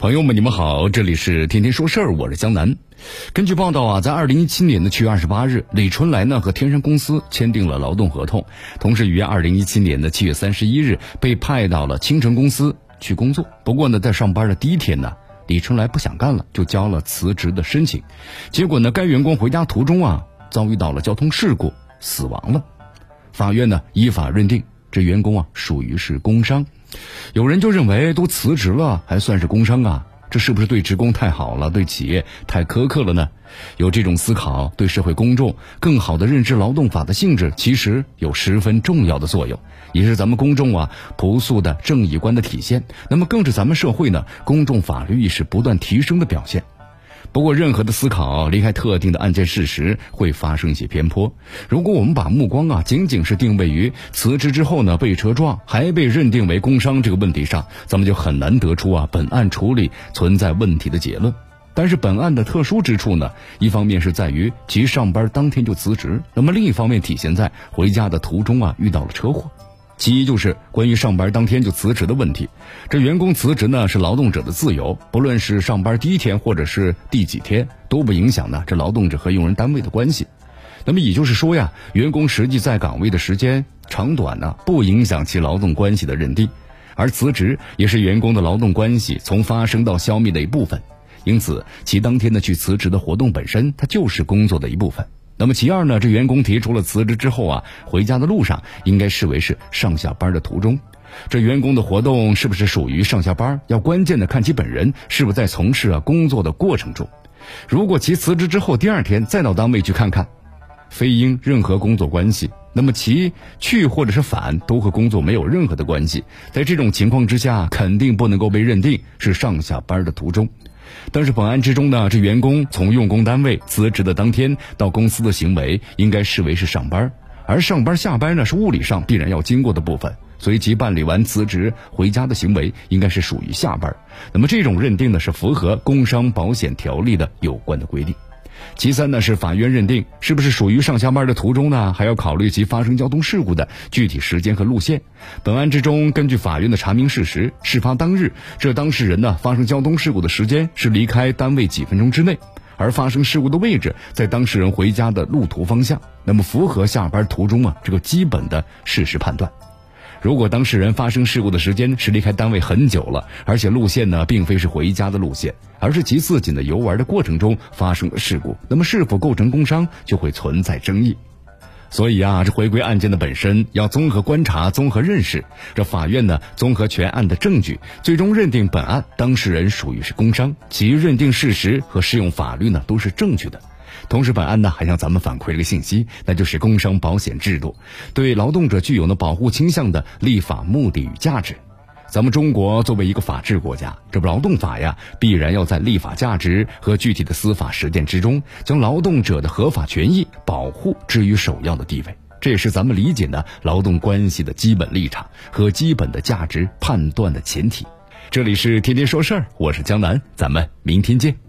朋友们，你们好，这里是天天说事儿，我是江南。根据报道啊，在二零一七年的七月二十八日，李春来呢和天山公司签订了劳动合同，同时于二零一七年的七月三十一日被派到了青城公司去工作。不过呢，在上班的第一天呢，李春来不想干了，就交了辞职的申请。结果呢，该员工回家途中啊，遭遇到了交通事故，死亡了。法院呢依法认定这员工啊属于是工伤。有人就认为，都辞职了还算是工伤啊？这是不是对职工太好了，对企业太苛刻了呢？有这种思考，对社会公众更好的认知劳动法的性质，其实有十分重要的作用，也是咱们公众啊朴素的正义观的体现。那么，更是咱们社会呢公众法律意识不断提升的表现。不过，任何的思考离开特定的案件事实，会发生一些偏颇。如果我们把目光啊仅仅是定位于辞职之后呢被车撞还被认定为工伤这个问题上，咱们就很难得出啊本案处理存在问题的结论。但是本案的特殊之处呢，一方面是在于其上班当天就辞职，那么另一方面体现在回家的途中啊遇到了车祸。其一就是关于上班当天就辞职的问题，这员工辞职呢是劳动者的自由，不论是上班第一天或者是第几天，都不影响呢这劳动者和用人单位的关系。那么也就是说呀，员工实际在岗位的时间长短呢，不影响其劳动关系的认定，而辞职也是员工的劳动关系从发生到消灭的一部分，因此其当天的去辞职的活动本身，它就是工作的一部分。那么其二呢？这员工提出了辞职之后啊，回家的路上应该视为是上下班的途中。这员工的活动是不是属于上下班？要关键的看其本人是不是在从事啊工作的过程中。如果其辞职之后第二天再到单位去看看，非因任何工作关系，那么其去或者是返都和工作没有任何的关系。在这种情况之下，肯定不能够被认定是上下班的途中。但是本案之中呢，这员工从用工单位辞职的当天到公司的行为，应该视为是上班，而上班下班呢是物理上必然要经过的部分，所以其办理完辞职回家的行为，应该是属于下班。那么这种认定呢是符合工伤保险条例的有关的规定。其三呢是法院认定是不是属于上下班的途中呢，还要考虑其发生交通事故的具体时间和路线。本案之中，根据法院的查明事实，事发当日这当事人呢发生交通事故的时间是离开单位几分钟之内，而发生事故的位置在当事人回家的路途方向，那么符合下班途中啊这个基本的事实判断。如果当事人发生事故的时间是离开单位很久了，而且路线呢并非是回家的路线，而是其自己的游玩的过程中发生的事故，那么是否构成工伤就会存在争议。所以啊，这回归案件的本身，要综合观察、综合认识。这法院呢，综合全案的证据，最终认定本案当事人属于是工伤，其认定事实和适用法律呢都是正确的。同时，本案呢还向咱们反馈了一个信息，那就是工伤保险制度对劳动者具有呢保护倾向的立法目的与价值。咱们中国作为一个法治国家，这不劳动法呀，必然要在立法价值和具体的司法实践之中，将劳动者的合法权益保护置于首要的地位。这也是咱们理解呢劳动关系的基本立场和基本的价值判断的前提。这里是天天说事儿，我是江南，咱们明天见。